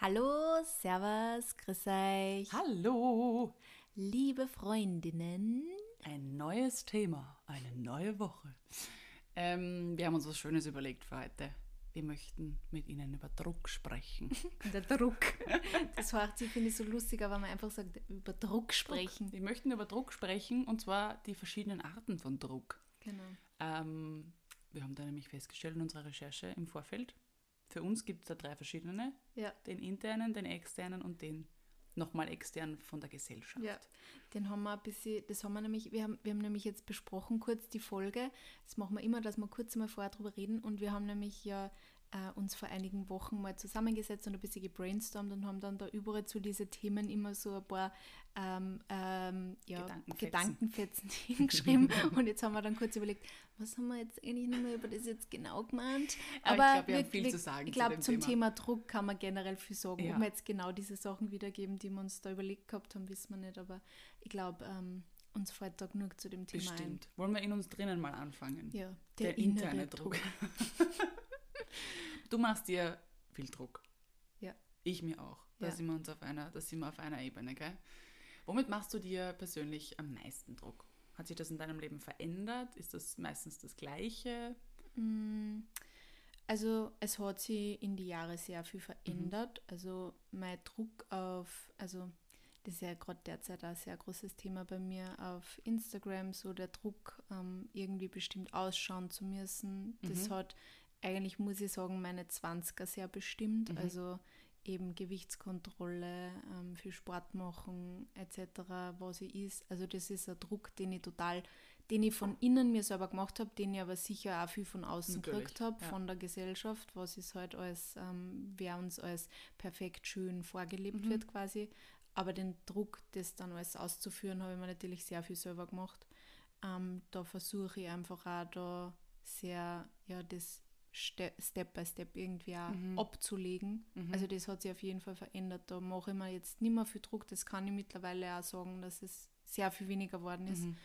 Hallo, Servus, grüß euch. Hallo! Liebe Freundinnen. Ein neues Thema, eine neue Woche. Ähm, wir haben uns was Schönes überlegt für heute. Wir möchten mit Ihnen über Druck sprechen. Der Druck. Das hört sich, finde ich, so lustig, aber man einfach sagt, über Druck sprechen. Wir möchten über Druck sprechen und zwar die verschiedenen Arten von Druck. Genau. Ähm, wir haben da nämlich festgestellt in unserer Recherche im Vorfeld, für uns gibt es da drei verschiedene. Ja. Den internen, den externen und den nochmal extern von der Gesellschaft. Ja, den haben wir ein bisschen, das haben wir nämlich, wir haben, wir haben nämlich jetzt besprochen kurz die Folge. Das machen wir immer, dass wir kurz mal vorher drüber reden und wir haben nämlich ja äh, uns vor einigen Wochen mal zusammengesetzt und ein bisschen gebrainstormt und haben dann da überall zu diesen Themen immer so ein paar ähm, ähm, ja, Gedankenfetzen. Gedankenfetzen hingeschrieben. und jetzt haben wir dann kurz überlegt, was haben wir jetzt eigentlich nochmal über das jetzt genau gemeint? Aber ich glaub, wir haben viel zu sagen Ich zu glaube, dem zum Thema. Thema Druck kann man generell viel sagen. Ja. Ob wir jetzt genau diese Sachen wiedergeben, die wir uns da überlegt gehabt haben, wissen wir nicht. Aber ich glaube, ähm, uns fällt da genug zu dem Thema Bestimmt. Wollen wir in uns drinnen mal anfangen? ein. Ja, Der, interne Druck. du machst dir viel Druck. Ja. Ich mir auch. Da Ja. sind wir uns auf einer, da sind wir auf einer Ebene, gell? Womit machst du dir persönlich am meisten Druck? Hat sich das in deinem Leben verändert? Ist das meistens das Gleiche? Mm, Also es hat sich in die Jahre sehr viel Mhm. verändert. Also mein Druck auf, also das ist ja gerade derzeit ein sehr großes Thema bei mir auf Instagram, so der Druck, ähm, irgendwie bestimmt ausschauen zu müssen. Das Mhm. hat eigentlich, muss ich sagen, meine 20er sehr bestimmt. Mhm. Also eben Gewichtskontrolle, ähm, viel Sport machen etc., was ich ist. Also das ist ein Druck, den ich total, den ich von innen mir selber gemacht habe, den ich aber sicher auch viel von außen Natürlich, gekriegt habe, ja. von der Gesellschaft, was ist halt als, ähm, wer uns als perfekt schön vorgelebt Mhm. wird quasi. Aber den Druck, das dann alles auszuführen, habe ich mir natürlich sehr viel selber gemacht. Ähm, da versuche ich einfach auch da sehr, ja, das Ste Step by Step irgendwie auch Mhm. abzulegen. Also das hat sich auf jeden Fall verändert. Da mache ich mir jetzt nicht mehr viel Druck. Das kann ich mittlerweile auch sagen, dass es sehr viel weniger geworden ist. Mhm.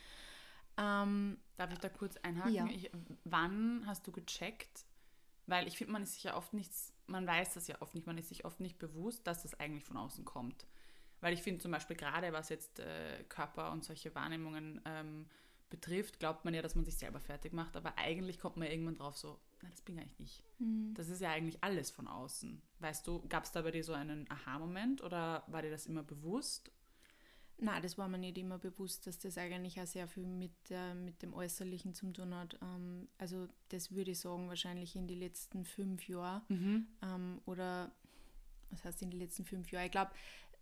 Ähm, Darf ich da kurz einhaken? Ja. Ich, wann hast du gecheckt? Weil ich finde, man ist sich ja oft nichts, man weiß das ja oft nicht, man ist sich oft nicht bewusst, dass das eigentlich von außen kommt. Weil ich finde zum Beispiel gerade, was jetzt äh, Körper und solche Wahrnehmungen ähm, betrifft, glaubt man ja, dass man sich selber fertig macht, aber eigentlich kommt man ja irgendwann drauf so, na, das bin eigentlich ich. Mhm. Das ist ja eigentlich alles von außen. Weißt du, gab es da bei dir so einen Aha-Moment oder war dir das immer bewusst? Nein, das war mir nicht immer bewusst, dass das eigentlich auch sehr viel mit, äh, mit dem Äußerlichen zu tun hat. Ähm, also das würde ich sagen, wahrscheinlich in die letzten fünf Jahren ähm, oder was heißt in den letzten fünf Jahren? Ich glaube,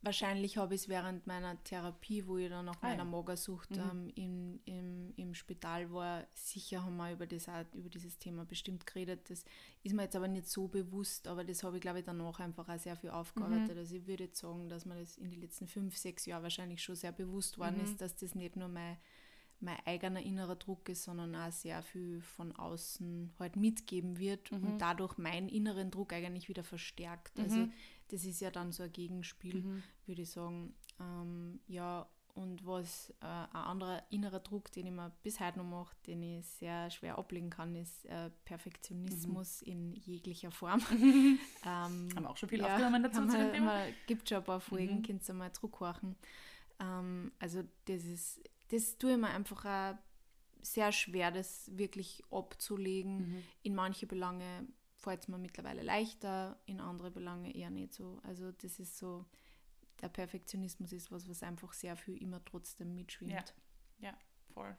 wahrscheinlich habe ich es während meiner Therapie, wo ich dann nach Ah, meiner ja. Magersucht ähm, im, im, im Spital war, sicher haben wir über, das auch, über dieses Thema bestimmt geredet. Das ist mir jetzt aber nicht so bewusst, aber das habe ich, glaube ich, danach einfach auch sehr viel aufgearbeitet. Also ich würde jetzt sagen, dass mir das in den letzten fünf, sechs Jahren wahrscheinlich schon sehr bewusst worden ist, dass das nicht nur mein mein eigener innerer Druck ist, sondern auch sehr viel von außen halt mitgeben wird und dadurch meinen inneren Druck eigentlich wieder verstärkt. Also das ist ja dann so ein Gegenspiel, würde ich sagen. Ähm, ja, und was äh, ein anderer innerer Druck, den ich mir bis heute noch mache, den ich sehr schwer ablegen kann, ist äh, Perfektionismus in jeglicher Form. ähm, Haben wir auch schon viel aufgenommen dazu zu dem Thema? gibt schon ein paar Folgen, könnt ihr mal zurückhorchen. Ähm, also das ist, das tue ich mir einfach auch sehr schwer, das wirklich abzulegen. In manche Belange fällt es mir mittlerweile leichter, in andere Belange eher nicht so. Also das ist so, der Perfektionismus ist was, was einfach sehr viel immer trotzdem mitschwingt. Ja, ja, voll.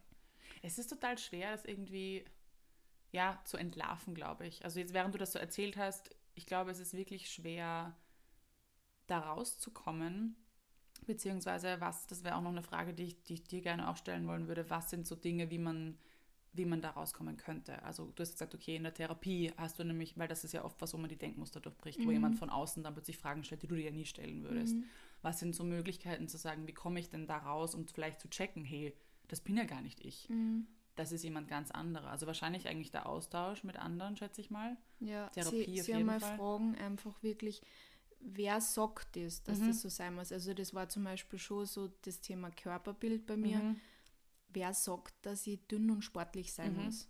Es ist total schwer, das irgendwie ja, zu entlarven, glaube ich. Also jetzt, während du das so erzählt hast, ich glaube, es ist wirklich schwer, da rauszukommen. Beziehungsweise, was, das wäre auch noch eine Frage, die ich, die ich dir gerne auch stellen wollen würde, was sind so Dinge, wie man, wie man da rauskommen könnte? Also du hast gesagt, okay, in der Therapie hast du nämlich, weil das ist ja oft was, wo man die Denkmuster durchbricht, wo jemand von außen dann plötzlich Fragen stellt, die du dir ja nie stellen würdest. Was sind so Möglichkeiten zu sagen, wie komme ich denn da raus, um vielleicht zu checken, hey, das bin ja gar nicht ich. Das ist jemand ganz anderer. Also wahrscheinlich eigentlich der Austausch mit anderen, schätze ich mal. Ja, Therapie sie, auf sie jeden einmal Fall. fragen einfach wirklich, wer sagt das, dass Mhm. das so sein muss. Also das war zum Beispiel schon so das Thema Körperbild bei mir. Mhm. Wer sagt, dass ich dünn und sportlich sein Mhm. muss?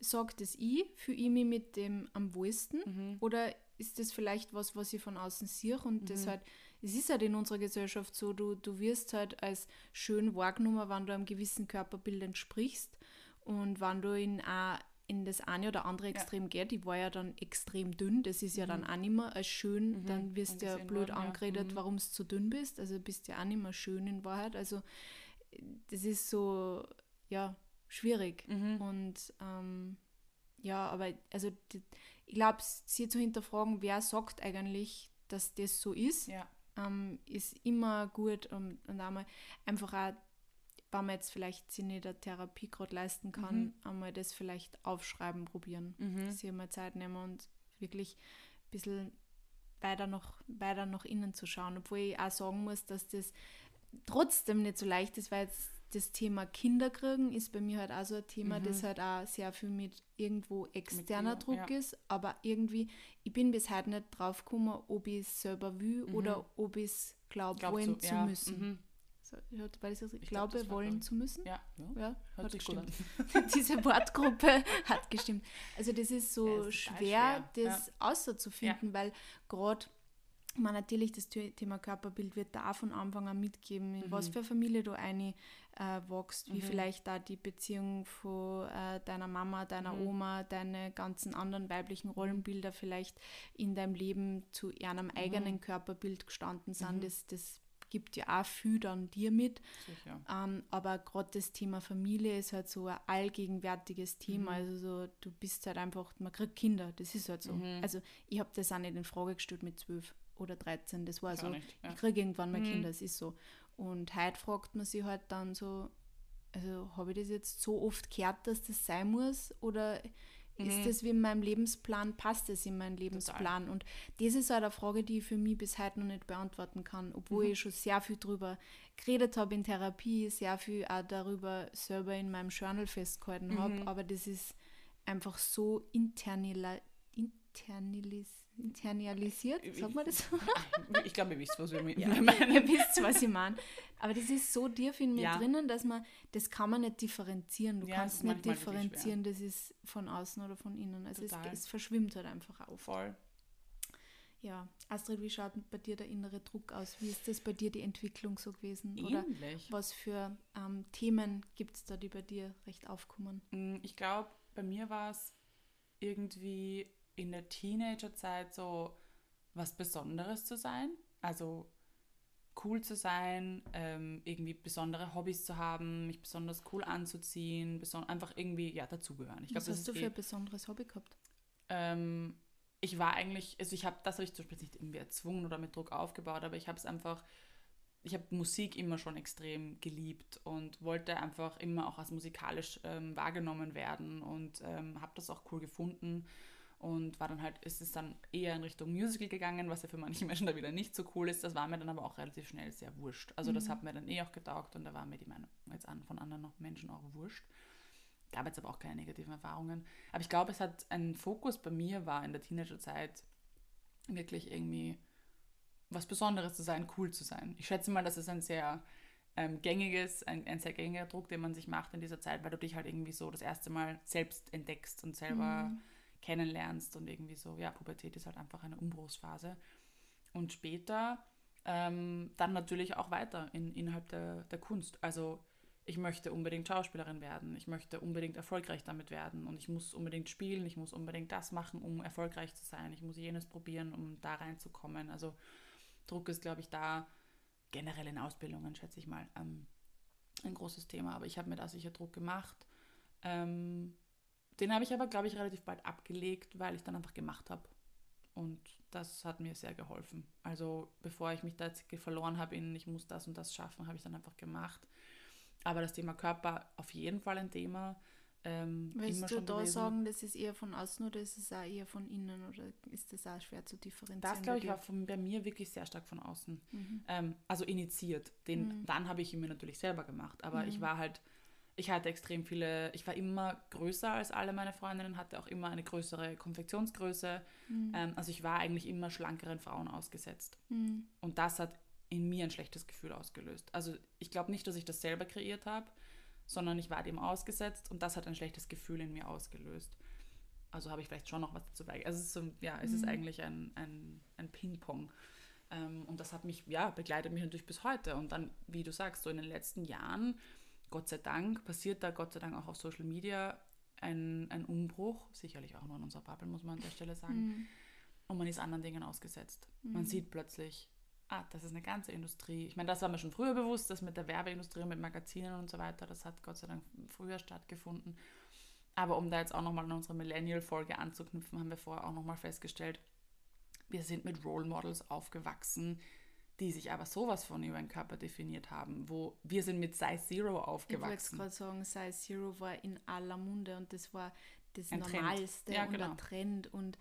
Sagt es ich, fühle ich mich mit dem am wohlsten Mhm. oder ist das vielleicht was, was ich von außen sehe und Mhm. das halt, es ist halt in unserer Gesellschaft so, du, du wirst halt als schön wahrgenommen, wenn du einem gewissen Körperbild entsprichst und wenn du in, auch in das eine oder andere Extrem geht, ich war ja dann extrem dünn, das ist ja dann auch nicht mehr als schön, dann wirst du ja Mhm. blöd worden, ja. angeredet, Mhm. warum du zu dünn bist, also bist du ja auch nicht mehr schön in Wahrheit, also das ist so, ja, schwierig Mhm. und ähm, ja, aber also die, ich glaube, sie zu hinterfragen, wer sagt eigentlich, dass das so ist, Ja. ähm, ist immer gut und, und einmal einfach auch, wenn man jetzt vielleicht sich nicht eine Therapie gerade leisten kann, Mhm. einmal das vielleicht aufschreiben probieren, Mhm. sich einmal Zeit nehmen und wirklich ein bisschen weiter nach, weiter nach innen zu schauen, obwohl ich auch sagen muss, dass das trotzdem nicht so leicht ist, weil jetzt das Thema Kinder kriegen ist bei mir halt auch so ein Thema, Mhm. das halt auch sehr viel mit irgendwo externer dir, Druck ja. ist, aber irgendwie, ich bin bis heute nicht drauf gekommen, ob ich es selber will oder ob ich es glaube, Glaub wollen so, zu ja, müssen. mhm. So, hat beides gesagt? Ich glaub, glaube, wollen glaub ich. zu müssen? Ja. ja. Ja, Hört hat gut gestimmt. Diese Wortgruppe hat gestimmt. Also das ist so Ja, schwer, schwer, das auszufinden, weil gerade man natürlich das The- Thema Körperbild wird da von Anfang an mitgeben, in Mhm. was für eine Familie du eine äh, wächst, wie vielleicht da die Beziehung von äh, deiner Mama, deiner Mhm. Oma, deine ganzen anderen weiblichen Rollenbilder vielleicht in deinem Leben zu einem Mhm. eigenen Körperbild gestanden sind. Das, das gibt ja auch viel dann dir mit. Ähm, aber gerade das Thema Familie ist halt so ein allgegenwärtiges Thema. Mhm. Also so, du bist halt einfach, man kriegt Kinder, das ist halt so. Mhm. Also ich habe das auch nicht in Frage gestellt mit 12 oder 13. Das war Ich so, nicht, ja. ich kriege irgendwann mal Mhm. Kinder, es ist so. Und heute fragt man sich halt dann so, also habe ich das jetzt so oft gehört, dass das sein muss? Oder ist Mhm. das wie in meinem Lebensplan, passt das in meinen Lebensplan? Und das ist halt eine Frage, die ich für mich bis heute noch nicht beantworten kann, obwohl Mhm. ich schon sehr viel drüber geredet habe in Therapie, sehr viel auch darüber selber in meinem Journal festgehalten Mhm. habe, aber das ist einfach so internala internalis internalisiert, sagt man das so? Ich glaube, ihr wisst, was wir mit Ja, meinen. ihr wisst, was ich meine. Aber das ist so tief in mir Ja. drinnen, dass man, das kann man nicht differenzieren. Du Ja, kannst nicht differenzieren, das ist von außen oder von innen. Also es, es verschwimmt halt einfach auf. Voll. Ja, Astrid, wie schaut bei dir der innere Druck aus? Wie ist das bei dir die Entwicklung so gewesen? Oder Ähnlich. was für ähm, Themen gibt es da, die bei dir recht aufkommen? Mm, Ich glaube, bei mir war es irgendwie in der Teenagerzeit so was Besonderes zu sein. Also cool zu sein, ähm, irgendwie besondere Hobbys zu haben, mich besonders cool anzuziehen, beson einfach irgendwie ja dazugehören. Ich Was das hast du ist für eh, ein besonderes Hobby gehabt? ähm, ich war eigentlich, also ich habe, das habe ich zum Beispiel nicht irgendwie erzwungen oder mit Druck aufgebaut, aber ich habe es einfach, ich habe Musik immer schon extrem geliebt und wollte einfach immer auch als musikalisch ähm, wahrgenommen werden und ähm, habe das auch cool gefunden und war dann halt, ist es dann eher in Richtung Musical gegangen, was ja für manche Menschen da wieder nicht so cool ist. Das war mir dann aber auch relativ schnell sehr wurscht. Also das hat mir dann eh auch getaugt und da war mir die Meinung jetzt an, von anderen noch Menschen auch wurscht. Gab jetzt aber auch keine negativen Erfahrungen. Aber ich glaube, es hat ein Fokus bei mir war in der Teenagerzeit wirklich irgendwie was Besonderes zu sein, cool zu sein. Ich schätze mal, das ist ein sehr ähm, gängiges, ein, ein sehr gängiger Druck, den man sich macht in dieser Zeit, weil du dich halt irgendwie so das erste Mal selbst entdeckst und selber kennenlernst und irgendwie so, ja, Pubertät ist halt einfach eine Umbruchsphase. Und später ähm, dann natürlich auch weiter in, innerhalb der, der Kunst. Also ich möchte unbedingt Schauspielerin werden, ich möchte unbedingt erfolgreich damit werden und ich muss unbedingt spielen, ich muss unbedingt das machen, um erfolgreich zu sein, ich muss jenes probieren, um da reinzukommen. Also Druck ist, glaube ich, da generell in Ausbildungen, schätze ich mal, ähm, ein großes Thema. Aber ich habe mir da sicher Druck gemacht. Ähm, den habe ich aber, glaube ich, relativ bald abgelegt, weil ich dann einfach gemacht habe. Und das hat mir sehr geholfen. Also bevor ich mich da jetzt verloren habe in, ich muss das und das schaffen, habe ich dann einfach gemacht. Aber das Thema Körper auf jeden Fall ein Thema. Ähm, Willst du da gewesen. sagen, das ist eher von außen oder ist es auch eher von innen oder ist das auch schwer zu differenzieren? Das, glaube ich, war von, bei mir wirklich sehr stark von außen. Mhm. Ähm, also initiiert. Den, Dann habe ich ihn mir natürlich selber gemacht. Aber ich war halt, ich hatte extrem viele, ich war immer größer als alle meine Freundinnen, hatte auch immer eine größere Konfektionsgröße. Ähm, also ich war eigentlich immer schlankeren Frauen ausgesetzt. Mhm. Und das hat in mir ein schlechtes Gefühl ausgelöst. Also ich glaube nicht, dass ich das selber kreiert habe, sondern ich war dem ausgesetzt und das hat ein schlechtes Gefühl in mir ausgelöst. Also habe ich vielleicht schon noch was dazu beigetragen. Also es ist, so, ja, es ist eigentlich ein, ein, ein Ping-Pong. Ähm, und das hat mich, ja, begleitet mich natürlich bis heute. Und dann, wie du sagst, so in den letzten Jahren, Gott sei Dank, passiert da Gott sei Dank auch auf Social Media ein, ein Umbruch, sicherlich auch nur in unserer Bubble, muss man an der Stelle sagen. Mhm. Und man ist anderen Dingen ausgesetzt. Man sieht plötzlich, ah, das ist eine ganze Industrie. Ich meine, das war mir schon früher bewusst, das mit der Werbeindustrie, mit Magazinen und so weiter, das hat Gott sei Dank früher stattgefunden. Aber um da jetzt auch nochmal an unsere Millennial-Folge anzuknüpfen, haben wir vorher auch nochmal festgestellt, wir sind mit Role Models aufgewachsen, die sich aber sowas von über den Körper definiert haben, wo wir sind mit Size Zero Ich wollte aufgewachsen. gerade sagen, Size Zero war in aller Munde und das war das Ein Trend. Normalste Ja, und genau. Trend. Und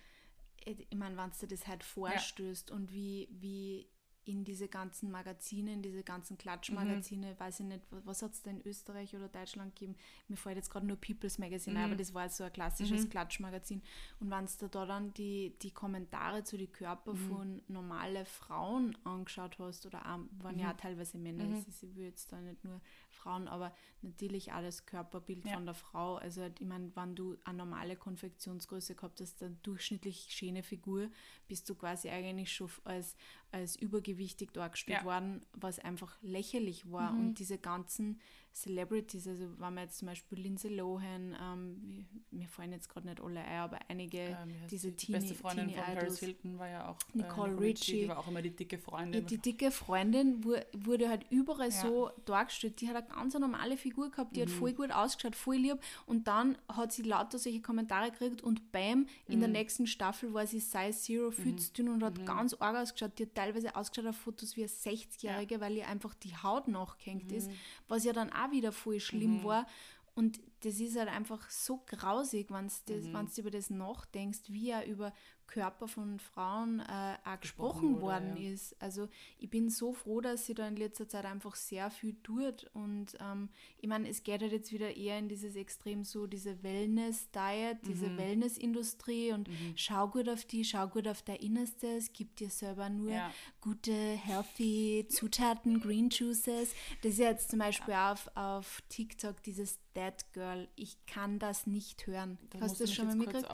äh, ich meine, wenn du das halt vorstößt und wie, wie in diese ganzen Magazine, in diese ganzen Klatschmagazine, Mhm. weiß ich nicht, wa- was hat es da in Österreich oder Deutschland gegeben? Mir fällt jetzt gerade nur People's Magazine, ein, Mhm. aber das war so ein klassisches Klatschmagazin. Und wenn du da dann die, die Kommentare zu den Körper Mhm. von normale Frauen angeschaut hast, oder auch, waren Mhm. ja auch teilweise Männer, es ist, ich will jetzt da nicht nur Frauen, aber natürlich auch das Körperbild Ja. von der Frau. Also ich meine, wenn du eine normale Konfektionsgröße gehabt hast, eine durchschnittlich schöne Figur, bist du quasi eigentlich schon als, als übergewichtig dargestellt Ja. Mhm. worden, was einfach lächerlich war. Und diese ganzen Celebrities, also wenn man jetzt zum Beispiel Lindsay Lohan, ähm, mir fallen jetzt gerade nicht alle ein, aber einige, Ähm, diese die? Teenie, beste Freundin Teenie von Paris. Hilton war ja auch äh, Nicole Ritchie. Richie. Die war auch immer die dicke Freundin. Die dicke Freundin wu- wurde halt überall Ja. so dargestellt. Die hat eine ganz normale Figur gehabt, die hat Mhm. voll gut ausgeschaut, voll lieb. Und dann hat sie lauter solche Kommentare gekriegt und bam, in der Mhm. nächsten Staffel war sie Size Zero, viel zu dünn und hat ganz arg ausgeschaut. Die hat teilweise ausgeschaut auf Fotos wie eine 60-Jährige, weil ihr einfach die Haut nachgehängt ist, Mhm. was ja dann auch wieder voll schlimm war. Und das ist halt einfach so grausig, wenn du Mhm. über das nachdenkst, wie ja über Körper von Frauen äh, auch gesprochen Gesprochen worden ja. ist. Also ich bin so froh, dass sie da in letzter Zeit einfach sehr viel tut. Und ähm, ich meine, es geht halt jetzt wieder eher in dieses Extrem so, diese Wellness-Diet, diese Mhm. Wellness-Industrie und schau gut auf die, schau gut auf dein Innerstes, gib dir selber nur Ja. gute, healthy Zutaten, Green Juices. Das ist ja jetzt zum Beispiel auf, auf TikTok dieses Dead Girl. Ich kann das nicht hören. Das Hast du das schon mal mitgekriegt?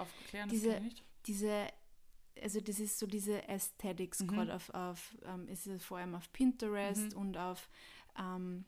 Diese, diese, also das ist so diese Aesthetics Mhm. gerade auf, auf ähm, ist es vor allem auf Pinterest Mhm. und auf, ähm,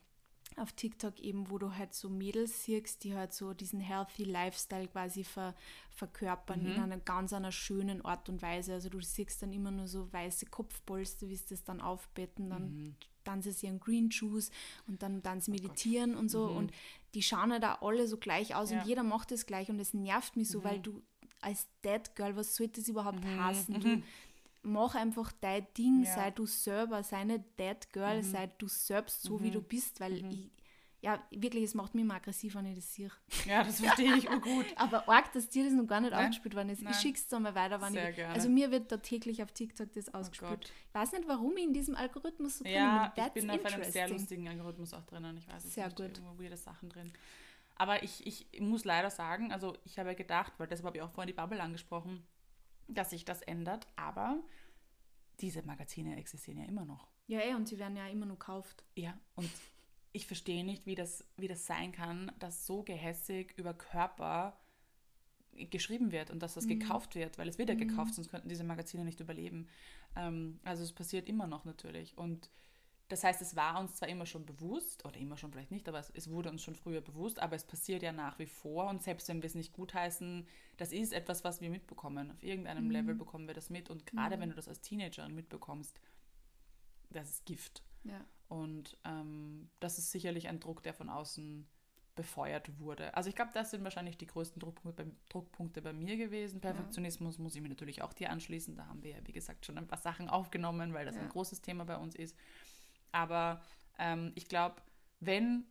auf TikTok eben, wo du halt so Mädels siehst, die halt so diesen healthy Lifestyle quasi ver, verkörpern in Mhm. einer ganz einer schönen Art und Weise. Also du siehst dann immer nur so weiße Kopfpolster, wie sie das dann aufbetten, dann Mhm. tanzen sie ihren Green Juice und dann dann Oh sie meditieren und so und die schauen halt auch alle so gleich aus Ja. und jeder macht das gleich und es nervt mich so, weil du als Dead Girl, was sollte das überhaupt heißen? Du mach einfach dein Ding, Ja. sei du selber, sei nicht Dead Girl, sei du selbst so, wie du bist, weil ich, ja, wirklich, es macht mich immer aggressiv, wenn ich das sehe. Ja, das verstehe ich gut. Aber arg, dass dir das noch gar nicht Nein. ausgespielt worden ist. Nein. Ich schick's dir mal weiter, wenn Sehr ich. gerne. Also mir wird da täglich auf TikTok das ausgespielt. Gott. ich weiß nicht, warum ich in diesem Algorithmus so drin Ja, bin. ich bin auf einem sehr lustigen Algorithmus auch drinnen. Ich weiß es Sehr nicht, gut. irgendwo weirde Sachen drin. Aber ich, ich muss leider sagen, also ich habe ja gedacht, weil deshalb habe ich auch vorhin die Bubble angesprochen, dass sich das ändert, aber diese Magazine existieren ja immer noch. Ja, eh, und sie werden ja immer nur gekauft. Ja, und ich verstehe nicht, wie das, wie das sein kann, dass so gehässig über Körper geschrieben wird und dass das gekauft wird, weil es wird ja gekauft, sonst könnten diese Magazine nicht überleben. Ähm, also es passiert immer noch natürlich. Und das heißt, es war uns zwar immer schon bewusst, oder immer schon vielleicht nicht, aber es, es wurde uns schon früher bewusst, aber es passiert ja nach wie vor. Und selbst wenn wir es nicht gutheißen, das ist etwas, was wir mitbekommen. Auf irgendeinem Level bekommen wir das mit. Und gerade wenn du das als Teenagerin mitbekommst, das ist Gift. Ja. Und ähm, das ist sicherlich ein Druck, der von außen befeuert wurde. Also ich glaube, das sind wahrscheinlich die größten Druckpunkte bei, Druckpunkte bei mir gewesen. Perfektionismus muss ich mir natürlich auch dir anschließen. Da haben wir ja, wie gesagt, schon ein paar Sachen aufgenommen, weil das Ja. ein großes Thema bei uns ist. Aber ähm, ich glaube, wenn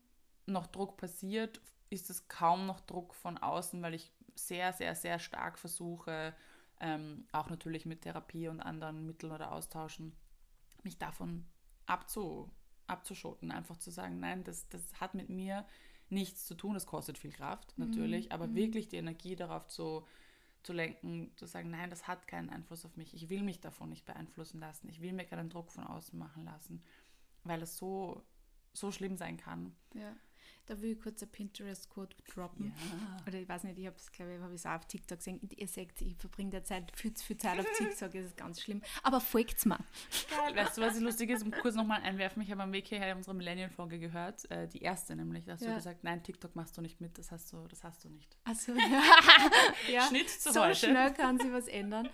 noch Druck passiert, ist es kaum noch Druck von außen, weil ich sehr, sehr, sehr stark versuche, ähm, auch natürlich mit Therapie und anderen Mitteln oder Austauschen, mich davon abzu, abzuschotten. Einfach zu sagen, nein, das, das hat mit mir nichts zu tun. Das kostet viel Kraft, natürlich, aber wirklich die Energie darauf zu, zu lenken, zu sagen, nein, das hat keinen Einfluss auf mich. Ich will mich davon nicht beeinflussen lassen. Ich will mir keinen Druck von außen machen lassen, weil es so, so schlimm sein kann. Ja. Da will ich kurz ein Pinterest-Code droppen. Ja. Oder ich weiß nicht, ich habe es, glaube ich, habe es auch auf TikTok gesehen. Ihr seht, ich verbringe derzeit viel zu viel Zeit auf TikTok, das ist ganz schlimm. Aber folgt's mir. Geil. Weißt du, was lustig ist? Um kurz nochmal einwerfen. Ich habe am Weg hierher unsere Millennial-Folge gehört. Äh, die erste nämlich. Da hast Ja. du gesagt, nein, TikTok machst du nicht mit. Das hast du, das hast du nicht. Also, ja. Schnitt zu so heute. schnell kann sich was ändern.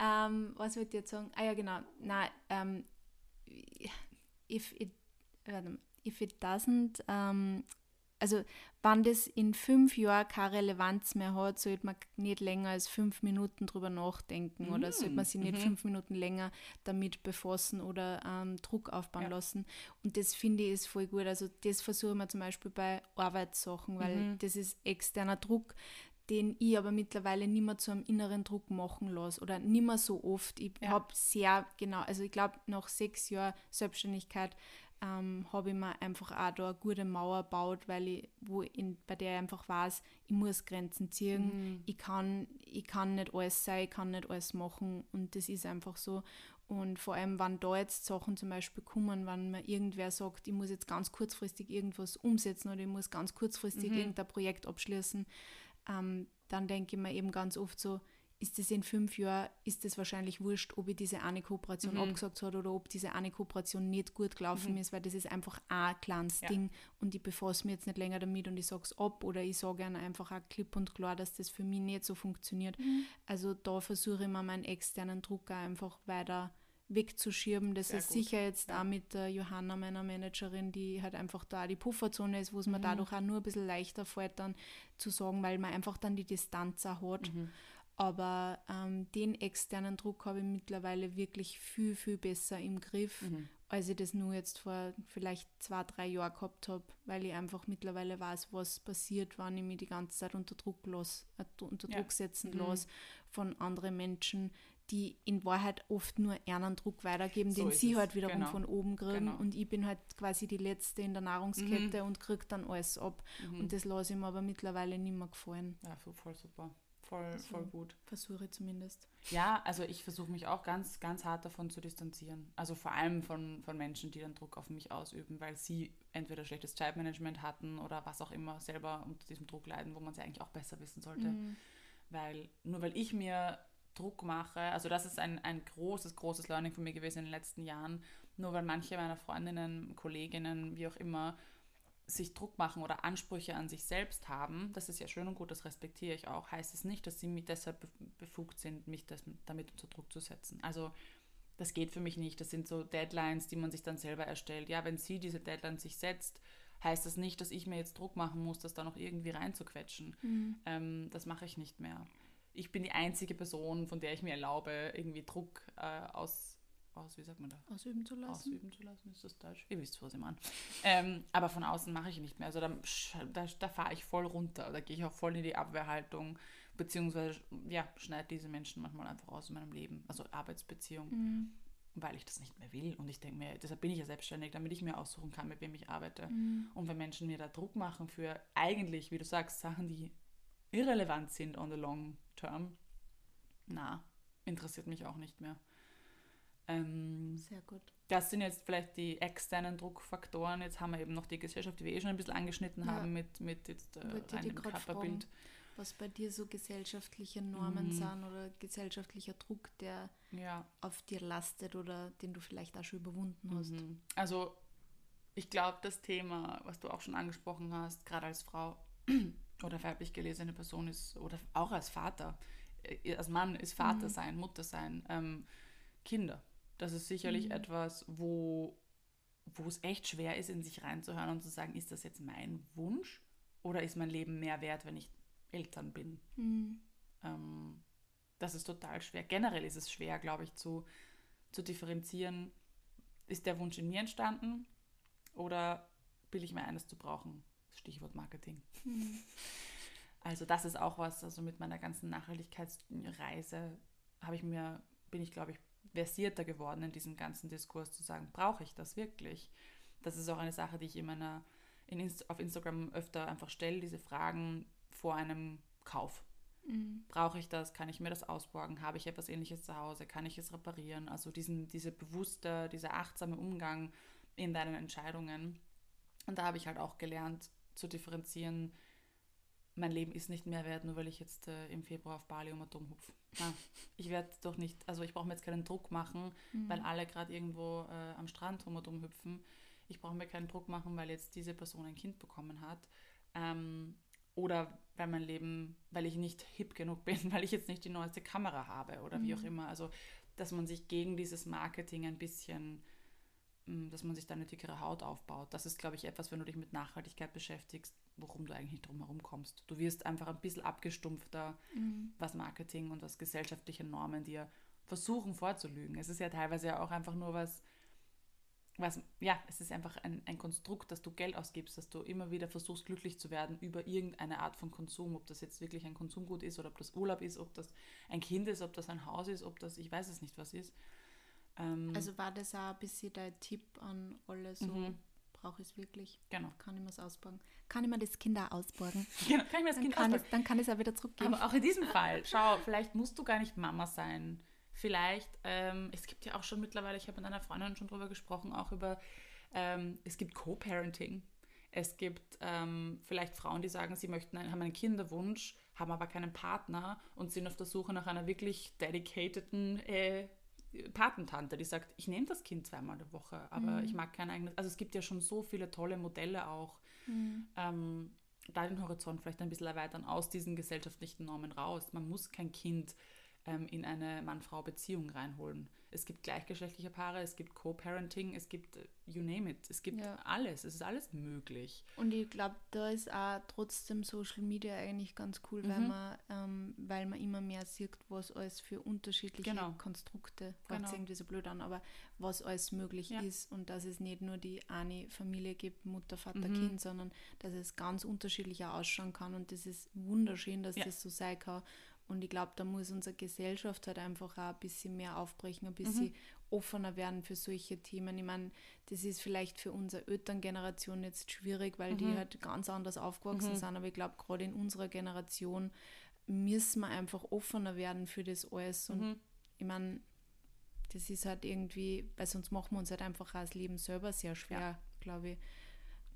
Ähm, was wollte ich jetzt sagen? Ah ja, genau. Nein, ähm, if it, warte if it doesn't, ähm, also wenn das in fünf Jahren keine Relevanz mehr hat, sollte man nicht länger als fünf Minuten drüber nachdenken oder Mm, sollte man sich nicht mhm. fünf Minuten länger damit befassen oder ähm, Druck aufbauen Ja. lassen. Und das finde ich ist voll gut. Also das versuchen wir zum Beispiel bei Arbeitssachen, weil Mhm. das ist externer Druck, den ich aber mittlerweile nicht mehr zu einem inneren Druck machen lasse oder nicht mehr so oft. Ich Ja. habe sehr genau, also ich glaube nach sechs Jahren Selbstständigkeit ähm, habe ich mir einfach auch da eine gute Mauer gebaut, weil ich, wo in, bei der ich einfach weiß, ich muss Grenzen ziehen, Mhm. ich, kann, ich kann nicht alles sein, ich kann nicht alles machen und das ist einfach so. Und vor allem, wenn da jetzt Sachen zum Beispiel kommen, wenn mir irgendwer sagt, ich muss jetzt ganz kurzfristig irgendwas umsetzen oder ich muss ganz kurzfristig Mhm. irgendein Projekt abschließen, ähm, dann denke ich mir eben ganz oft so, ist es in fünf Jahren, ist es wahrscheinlich wurscht, ob ich diese eine Kooperation Mhm. abgesagt habe oder ob diese eine Kooperation nicht gut gelaufen Mhm. ist, weil das ist einfach ein kleines Ja. Ding und ich befasse mich jetzt nicht länger damit und ich sage es ab oder ich sage einfach auch klipp und klar, dass das für mich nicht so funktioniert. Mhm. Also da versuche ich mir meinen externen Druck auch einfach weiter wegzuschieben. Das Sehr ist gut. sicher jetzt Ja. auch mit der Johanna, meiner Managerin, die halt einfach da die Pufferzone ist, wo es mir Mhm. dadurch auch nur ein bisschen leichter fällt, dann zu sagen, weil man einfach dann die Distanz auch hat. Mhm. Aber ähm, den externen Druck habe ich mittlerweile wirklich viel, viel besser im Griff, Mhm. als ich das nur jetzt vor vielleicht zwei, drei Jahren gehabt habe, weil ich einfach mittlerweile weiß, was passiert, wenn ich mich die ganze Zeit unter Druck, los, äh, unter Ja. Druck setzen Mhm. lasse von anderen Menschen, die in Wahrheit oft nur einen Druck weitergeben, So den sie es. halt wiederum Genau. von oben kriegen. Genau. Und ich bin halt quasi die Letzte in der Nahrungskette und kriege dann alles ab. Mhm. Und das lasse ich mir aber mittlerweile nicht mehr gefallen. ja, voll, super. Voll, So. voll gut. Versuche zumindest. Ja, also ich versuche mich auch ganz, ganz hart davon zu distanzieren. Also vor allem von, von Menschen, die dann Druck auf mich ausüben, weil sie entweder schlechtes Zeitmanagement hatten oder was auch immer selber unter diesem Druck leiden, wo man es ja eigentlich auch besser wissen sollte. Mhm. Weil nur weil ich mir Druck mache, also das ist ein, ein großes, großes Learning von mir gewesen in den letzten Jahren, nur weil manche meiner Freundinnen, Kolleginnen, wie auch immer, sich Druck machen oder Ansprüche an sich selbst haben, das ist ja schön und gut, das respektiere ich auch, heißt es nicht, dass sie mit deshalb bef- befugt sind, mich das, damit unter Druck zu setzen. Also das geht für mich nicht. Das sind so Deadlines, die man sich dann selber erstellt. Ja, wenn sie diese Deadlines sich setzt, heißt das nicht, dass ich mir jetzt Druck machen muss, das da noch irgendwie reinzuquetschen. Mhm. Ähm, das mache ich nicht mehr. Ich bin die einzige Person, von der ich mir erlaube, irgendwie Druck äh, aus, aus, wie sagt man da? Ausüben zu lassen. Ausüben zu lassen, ist das Deutsch? Ihr wisst, was ich meine. Ähm, aber von außen mache ich nicht mehr. Also da, da, da fahre ich voll runter. Da gehe ich auch voll in die Abwehrhaltung, beziehungsweise ja, schneide diese Menschen manchmal einfach aus meinem Leben. Also Arbeitsbeziehung, Mhm. weil ich das nicht mehr will. Und ich denke mir, deshalb bin ich ja selbstständig, damit ich mir aussuchen kann, mit wem ich arbeite. Mhm. Und wenn Menschen mir da Druck machen für eigentlich, wie du sagst, Sachen, die irrelevant sind on the long term, na, interessiert mich auch nicht mehr. Ähm, Sehr gut. das sind jetzt vielleicht die externen Druckfaktoren. Jetzt haben wir eben noch die Gesellschaft, die wir eh schon ein bisschen angeschnitten Ja. haben mit, mit jetzt, äh, grad Körperbild. Was bei dir so gesellschaftliche Normen Mhm. sind oder gesellschaftlicher Druck, der Ja. auf dir lastet oder den du vielleicht auch schon überwunden hast. Mhm. Also ich glaube, das Thema, was du auch schon angesprochen hast, gerade als Frau oder weiblich gelesene Person ist, oder auch als Vater, äh, als Mann ist Vater Mhm. sein, Mutter sein, ähm, Kinder. Das ist sicherlich Mhm. etwas, wo, wo es echt schwer ist, in sich reinzuhören und zu sagen, ist das jetzt mein Wunsch oder ist mein Leben mehr wert, wenn ich Eltern bin? Mhm. Ähm, das ist total schwer. Generell ist es schwer, glaube ich, zu, zu differenzieren, ist der Wunsch in mir entstanden oder bilde ich mir eines zu brauchen? Stichwort Marketing. Mhm. Also das ist auch was, also mit meiner ganzen Nachhaltigkeitsreise habe ich mir, bin ich, glaube ich, versierter geworden in diesem ganzen Diskurs zu sagen, brauche ich das wirklich? Das ist auch eine Sache, die ich in meiner, in auf Instagram öfter einfach stelle, diese Fragen vor einem Kauf. Mhm. Brauche ich das? Kann ich mir das ausborgen? Habe ich etwas ähnliches zu Hause? Kann ich es reparieren? Also diesen, diese bewusste, dieser achtsame Umgang in deinen Entscheidungen. Und da habe ich halt auch gelernt, zu differenzieren, mein Leben ist nicht mehr wert, nur weil ich jetzt äh, im Februar auf Bali um Atom hupfe. ich werde doch nicht, also ich brauche mir jetzt keinen Druck machen, mhm. weil alle gerade irgendwo äh, am Strand um Atom hüpfen. Ich brauche mir keinen Druck machen, weil jetzt diese Person ein Kind bekommen hat. Ähm, oder weil mein Leben, weil ich nicht hip genug bin, weil ich jetzt nicht die neueste Kamera habe oder mhm. wie auch mhm. immer. Also, dass man sich gegen dieses Marketing ein bisschen, dass man sich da eine dickere Haut aufbaut. Das ist, glaube ich, etwas, wenn du dich mit Nachhaltigkeit beschäftigst, worum du eigentlich drum herum kommst. Du wirst einfach ein bisschen abgestumpfter, mhm. was Marketing und was gesellschaftliche Normen dir versuchen vorzulügen. Es ist ja teilweise ja auch einfach nur was, was, ja, es ist einfach ein, ein Konstrukt, dass du Geld ausgibst, dass du immer wieder versuchst, glücklich zu werden über irgendeine Art von Konsum, ob das jetzt wirklich ein Konsumgut ist oder ob das Urlaub ist, ob das ein Kind ist, ob das ein Haus ist, ob das, ich weiß es nicht, was ist. Ähm, also war das auch ein bisschen dein Tipp an alle so, mhm. brauche ich es wirklich? Genau. Kann ich mir das ausborgen? Kann ich mir das Kind auch ausborgen? Genau, kann ich mir das Kind ausborgen? dann kann ich es auch wieder zurückgeben. Aber auch in diesem Fall, schau, vielleicht musst du gar nicht Mama sein vielleicht, ähm, es gibt ja auch schon mittlerweile, ich habe mit einer Freundin schon drüber gesprochen, auch über, ähm, es gibt Co-Parenting. Es gibt ähm, vielleicht Frauen, die sagen, sie möchten einen, haben einen Kinderwunsch, haben aber keinen Partner und sind auf der Suche nach einer wirklich dedicateden äh, Patentante, die sagt, ich nehme das Kind zweimal die Woche, aber mhm. ich mag kein eigenes. Also es gibt ja schon so viele tolle Modelle auch. Mhm. Ähm, da den Horizont vielleicht ein bisschen erweitern aus diesen gesellschaftlichen Normen raus. Man muss kein Kind ähm, in eine Mann-Frau-Beziehung reinholen. Es gibt gleichgeschlechtliche Paare, es gibt Co-Parenting, es gibt äh, you name it, es gibt ja. alles, es ist alles möglich. Und ich glaube, da ist auch trotzdem Social Media eigentlich ganz cool, mhm. weil, man, ähm, weil man immer mehr sieht, was alles für unterschiedliche genau. Konstrukte, genau. irgendwie so blöd an, aber was alles möglich ja. ist und dass es nicht nur die eine Familie gibt, Mutter, Vater, mhm. Kind, sondern dass es ganz unterschiedlicher ausschauen kann und das ist wunderschön, dass ja. das so sein kann und ich glaube, da muss unsere Gesellschaft halt einfach auch ein bisschen mehr aufbrechen, ein bisschen mhm. offener werden für solche Themen. Ich meine, das ist vielleicht für unsere Elterngeneration jetzt schwierig, weil mhm. die halt ganz anders aufgewachsen mhm. sind. Aber ich glaube, gerade in unserer Generation müssen wir einfach offener werden für das alles. Und mhm. ich meine, das ist halt irgendwie, weil sonst machen wir uns halt einfach auch das Leben selber sehr schwer, ja. glaube ich.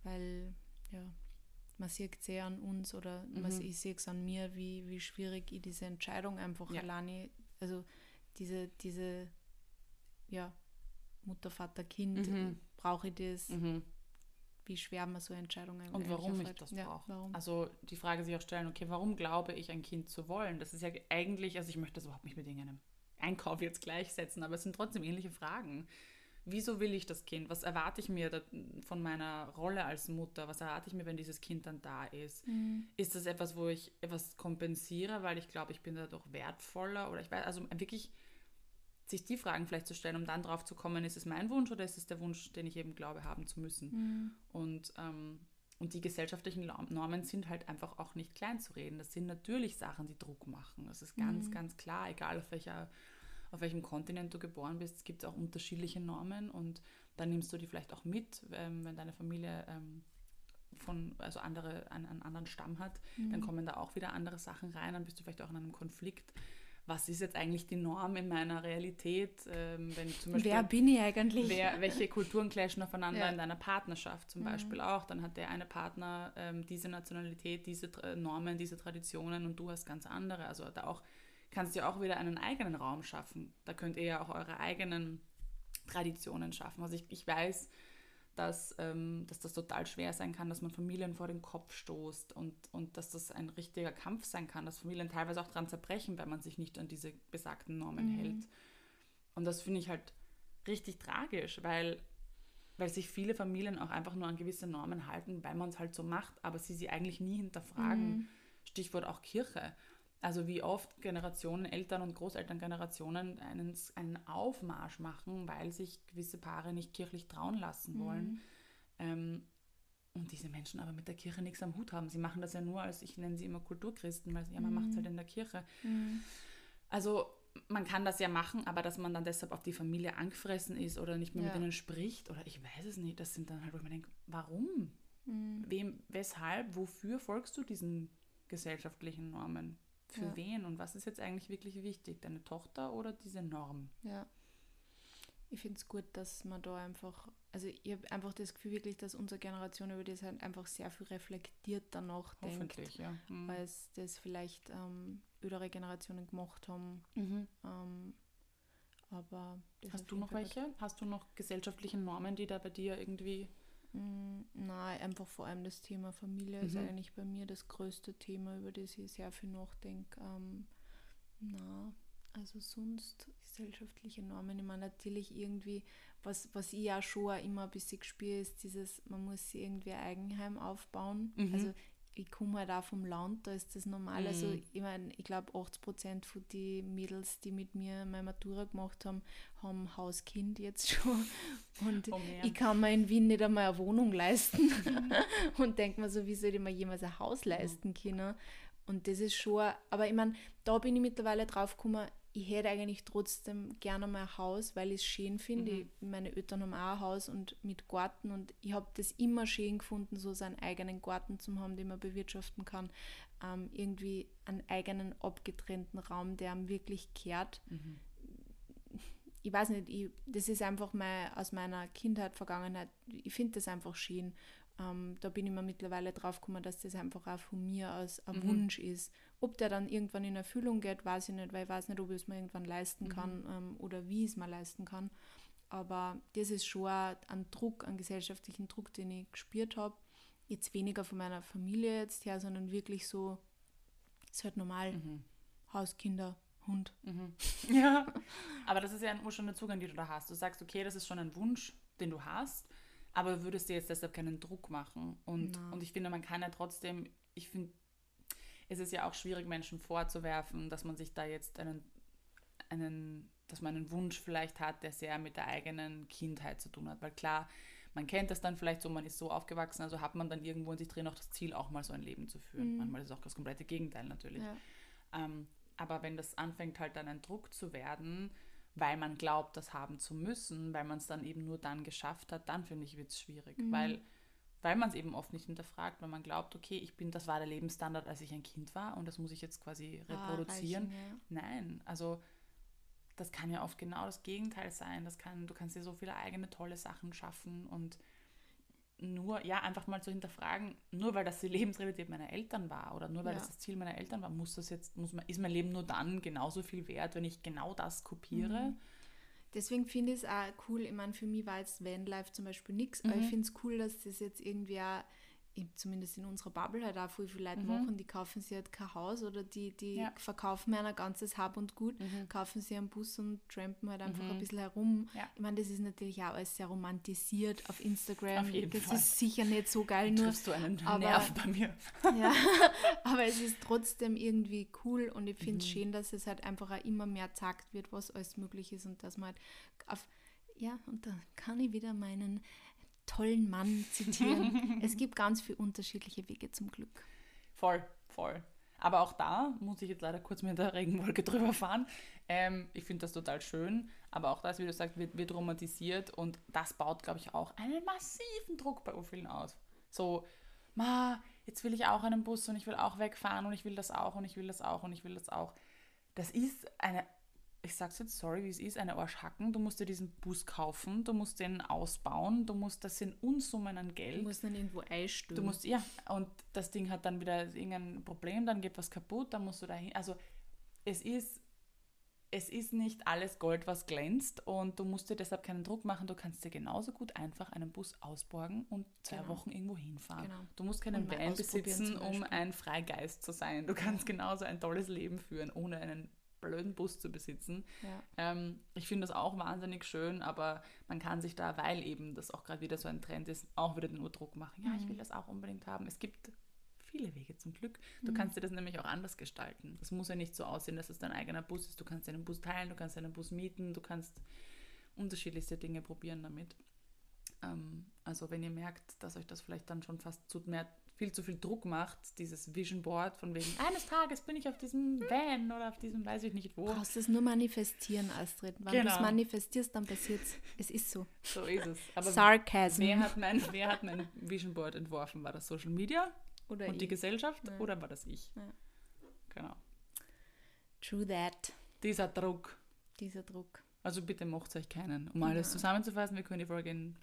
Weil, ja, man sieht es sehr an uns oder mhm. man, ich sehe es an mir, wie, wie schwierig ich diese Entscheidung einfach ja. alleine, also diese, diese, ja, Mutter, Vater, Kind, mhm. brauche ich das? Mhm. Wie schwer man so Entscheidungen Und warum ich das ja, brauche. Warum? Also die Frage sich auch stellen, okay, warum glaube ich, ein Kind zu wollen? Das ist ja eigentlich, also ich möchte das überhaupt nicht mit irgendeinem Einkauf jetzt gleichsetzen, aber es sind trotzdem ähnliche Fragen wieso will ich das Kind? Was erwarte ich mir von meiner Rolle als Mutter? Was erwarte ich mir, wenn dieses Kind dann da ist? Mhm. Ist das etwas, wo ich etwas kompensiere, weil ich glaube, ich bin dadurch wertvoller? Oder ich weiß, also wirklich sich die Fragen vielleicht zu stellen, um dann drauf zu kommen, ist es mein Wunsch oder ist es der Wunsch, den ich eben glaube haben zu müssen? Mhm. Und, ähm, und die gesellschaftlichen Normen sind halt einfach auch nicht klein zu reden. Das sind natürlich Sachen, die Druck machen. Das ist ganz, mhm. ganz klar, egal auf welcher auf welchem Kontinent du geboren bist. Es gibt auch unterschiedliche Normen und dann nimmst du die vielleicht auch mit, ähm, wenn deine Familie ähm, von, also andere, einen, einen anderen Stamm hat, mhm. dann kommen da auch wieder andere Sachen rein, dann bist du vielleicht auch in einem Konflikt. Was ist jetzt eigentlich die Norm in meiner Realität? Ähm, wenn zum Beispiel, wer bin ich eigentlich? Wer, welche Kulturen clashen aufeinander ja. in deiner Partnerschaft zum mhm. Beispiel auch? Dann hat der eine Partner ähm, diese Nationalität, diese Normen, diese Traditionen und du hast ganz andere. Also da auch kannst du auch wieder einen eigenen Raum schaffen. Da könnt ihr ja auch eure eigenen Traditionen schaffen. Also ich, ich weiß, dass, ähm, dass das total schwer sein kann, dass man Familien vor den Kopf stoßt und, und dass das ein richtiger Kampf sein kann, dass Familien teilweise auch daran zerbrechen, wenn man sich nicht an diese besagten Normen mhm. hält. Und das finde ich halt richtig tragisch, weil, weil sich viele Familien auch einfach nur an gewisse Normen halten, weil man es halt so macht, aber sie sie eigentlich nie hinterfragen. Mhm. Stichwort auch Kirche. Also wie oft Generationen, Eltern- und Großelterngenerationen einen, einen Aufmarsch machen, weil sich gewisse Paare nicht kirchlich trauen lassen wollen. Mhm. Ähm, und diese Menschen aber mit der Kirche nichts am Hut haben. Sie machen das ja nur als, ich nenne sie immer Kulturchristen, weil ja, man mhm. macht es halt in der Kirche. Mhm. Also man kann das ja machen, aber dass man dann deshalb auf die Familie angefressen ist oder nicht mehr ja. mit ihnen spricht oder ich weiß es nicht, das sind dann halt, wo ich mir denke, warum? Mhm. Wem, weshalb, wofür folgst du diesen gesellschaftlichen Normen? Für ja. wen und was ist jetzt eigentlich wirklich wichtig? Deine Tochter oder diese Norm? Ja. Ich finde es gut, dass man da einfach, also ich habe einfach das Gefühl wirklich, dass unsere Generation über das halt einfach sehr viel reflektiert danach denkt, ja. Mhm. weil es das vielleicht ähm, ältere Generationen gemacht haben. Mhm. Ähm, aber das Hast du noch welche? Hast du noch gesellschaftliche Normen, die da bei dir irgendwie. Mm, Nein, einfach vor allem das Thema Familie ist Mhm. eigentlich bei mir das größte Thema, über das ich sehr viel nachdenke. Ähm, na, also sonst gesellschaftliche Normen. Ich meine natürlich irgendwie, was, was ich auch schon auch immer ein bisschen spüre, ist dieses, man muss irgendwie ein Eigenheim aufbauen. Mhm. Also ich komme halt auch vom Land, da ist das normal. Also Mhm. ich meine, ich glaube 80 Prozent von den Mädels, die mit mir meine Matura gemacht haben, haben Hauskind jetzt schon. Und Oh, ich kann mir in Wien nicht einmal eine Wohnung leisten und denke mir so, wie soll ich mir jemals ein Haus leisten können? Und das ist schon, aber ich meine, da bin ich mittlerweile drauf gekommen, ich hätte eigentlich trotzdem gerne mal ein Haus, weil ich es schön finde. Mhm. Meine Eltern haben auch ein Haus und mit Garten und ich habe das immer schön gefunden, so seinen eigenen Garten zu haben, den man bewirtschaften kann. Ähm, irgendwie einen eigenen abgetrennten Raum, der einem wirklich kehrt Mhm. ich weiß nicht, ich, das ist einfach mal aus meiner Kindheit, Vergangenheit, ich finde das einfach schön. Ähm, da bin ich mir mittlerweile drauf gekommen, dass das einfach auch von mir aus ein Mhm. Wunsch ist. Ob der dann irgendwann in Erfüllung geht, weiß ich nicht, weil ich weiß nicht, ob ich es mir irgendwann leisten Mhm. kann ähm, oder wie ich es mir leisten kann. Aber das ist schon ein Druck, einen gesellschaftlichen Druck, den ich gespürt habe. Jetzt weniger von meiner Familie jetzt her, sondern wirklich so, ist halt normal, Mhm. Haus, Kinder, Hund. Mhm. Ja, aber das ist ja ein schon der Zugang, den du da hast. Du sagst, okay, das ist schon ein Wunsch, den du hast, aber würdest dir jetzt deshalb keinen Druck machen. Und, Na. und ich finde, man kann ja trotzdem, ich finde, es ist ja auch schwierig, Menschen vorzuwerfen, dass man sich da jetzt einen, einen, dass man einen Wunsch vielleicht hat, der sehr mit der eigenen Kindheit zu tun hat. Weil klar, man kennt das dann vielleicht so, man ist so aufgewachsen, also hat man dann irgendwo in sich drin auch das Ziel, auch mal so ein Leben zu führen. Mhm. Manchmal ist es auch das komplette Gegenteil natürlich. Ja. Ähm, aber wenn das anfängt halt dann ein Druck zu werden, weil man glaubt, das haben zu müssen, weil man es dann eben nur dann geschafft hat, dann finde ich, wird es schwierig. Mhm. Weil, weil man es eben oft nicht hinterfragt, weil man glaubt, okay, ich bin, das war der Lebensstandard, als ich ein Kind war und das muss ich jetzt quasi Ah, reproduzieren. reichen, ja. Nein, also das kann ja oft genau das Gegenteil sein. Das kann, du kannst dir so viele eigene tolle Sachen schaffen und nur, ja, einfach mal zu hinterfragen, nur weil das die Lebensrealität meiner Eltern war oder nur weil Ja. das das Ziel meiner Eltern war, muss das jetzt, muss man, ist mein Leben nur dann genauso viel wert, wenn ich genau das kopiere? Mhm. Deswegen finde ich es auch cool. Ich meine, für mich war jetzt Vanlife zum Beispiel nichts, aber Mhm. ich finde es cool, dass das jetzt irgendwie auch, zumindest in unserer Bubble halt auch voll viele Leute Mhm. machen, die kaufen sich halt kein Haus oder die, die Ja. verkaufen mir ein ganzes Hab und Gut, Mhm. kaufen sich einen Bus und trampen halt einfach Mhm. ein bisschen herum. Ja. Ich meine, das ist natürlich auch alles sehr romantisiert auf Instagram. Auf jeden das Fall. ist sicher nicht so geil, nur Triffst du einen aber- Nerv bei mir? ja, aber es ist trotzdem irgendwie cool und ich finde es Mhm. schön, dass es halt einfach auch immer mehr gesagt wird, was alles möglich ist und dass man halt auf, ja, und da kann ich wieder meinen tollen Mann zitieren. es gibt ganz viele unterschiedliche Wege zum Glück. Voll, voll. Aber auch da muss ich jetzt leider kurz mit der Regenwolke drüber fahren. Ähm, ich finde das total schön, aber auch das, wie du sagst, wird, wird romantisiert und das baut, glaube ich, auch einen massiven Druck bei vielen aus. So, ma, jetzt will ich auch einen Bus und ich will auch wegfahren und ich will das auch und ich will das auch und ich will das auch. Das ist eine, ich sag's jetzt, sorry, wie es ist, eine Arschhacken. Du musst dir diesen Bus kaufen, du musst den ausbauen, du musst, das sind Unsummen an Geld. Du musst dann irgendwo einstellen. Du musst, ja, und das Ding hat dann wieder irgendein Problem, dann geht was kaputt, dann musst du dahin. Also es ist, es ist nicht alles Gold, was glänzt und du musst dir deshalb keinen Druck machen. Du kannst dir genauso gut einfach einen Bus ausborgen und zwei Genau. Wochen irgendwo hinfahren. Genau. Du musst keinen Van besitzen, um ein Freigeist zu sein. Du kannst genauso ein tolles Leben führen, ohne einen blöden Bus zu besitzen. ja. Ähm, ich finde das auch wahnsinnig schön, aber man kann sich da, weil eben das auch gerade wieder so ein Trend ist, auch wieder den Urdruck machen. Ja, ich Mhm. will das auch unbedingt haben. Es gibt viele Wege zum Glück. Du Mhm. kannst dir das nämlich auch anders gestalten. Das muss ja nicht so aussehen, dass es dein eigener Bus ist. Du kannst einen Bus teilen, du kannst einen Bus mieten, du kannst unterschiedlichste Dinge probieren damit. Ähm, also wenn ihr merkt, dass euch das vielleicht dann schon fast zu mehr, viel zu viel Druck macht, dieses Vision Board von wegen, eines Tages bin ich auf diesem Van oder auf diesem, weiß ich nicht wo. Du brauchst es nur manifestieren, Astrid. Wenn du es Genau. manifestierst, dann passiert es. Es ist so. So ist es. Aber Sarcasm. wer hat, mein, wer hat mein Vision Board entworfen? War das Social Media Oder und die ich. Gesellschaft Ja. oder war das ich? Ja. Genau. True that. Dieser Druck. Dieser Druck. Also bitte macht euch keinen. Um alles Ja. zusammenzufassen, wir können die Folge in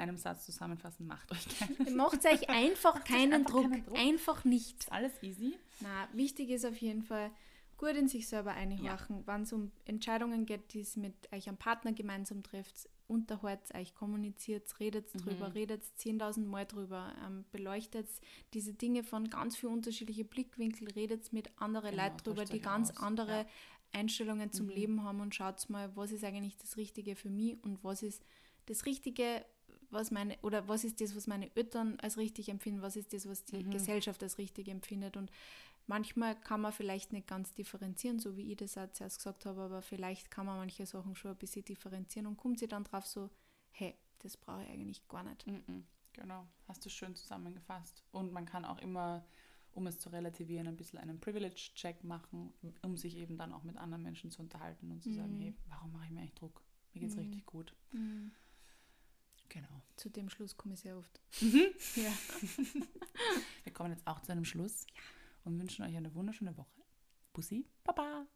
einem Satz zusammenfassen, macht euch keinen Macht euch einfach keinen, einfach Druck. keinen Druck. Einfach nicht. Ist alles easy. Na, wichtig ist auf jeden Fall, gut in sich selber einwachen, ja. wenn es um Entscheidungen geht, die es mit euch am Partner gemeinsam trifft, unterhaltet euch, kommuniziert, redet mhm. drüber, redet 10.000 Mal drüber, ähm, beleuchtet diese Dinge von ganz vielen unterschiedlichen Blickwinkeln, redet mit anderen genau, Leuten drüber, die ganz aus. andere ja. Einstellungen zum mhm. Leben haben und schaut mal, was ist eigentlich das Richtige für mich und was ist das Richtige, was meine, oder was ist das, was meine Eltern als richtig empfinden, was ist das, was die mhm. Gesellschaft als richtig empfindet. Und manchmal kann man vielleicht nicht ganz differenzieren, so wie ich das auch zuerst gesagt habe, aber vielleicht kann man manche Sachen schon ein bisschen differenzieren und kommt sie dann drauf so, hey, das brauche ich eigentlich gar nicht. Mhm. Genau, hast du schön zusammengefasst. Und man kann auch immer um es zu relativieren, ein bisschen einen Privilege-Check machen, um sich eben dann auch mit anderen Menschen zu unterhalten und zu mhm. sagen, hey, warum mache ich mir eigentlich Druck? Mir geht es mhm. richtig gut. Mhm. Genau. Zu dem Schluss komme ich sehr oft. Mhm. ja. Wir kommen jetzt auch zu einem Schluss ja. und wünschen euch eine wunderschöne Woche. Bussi, Baba!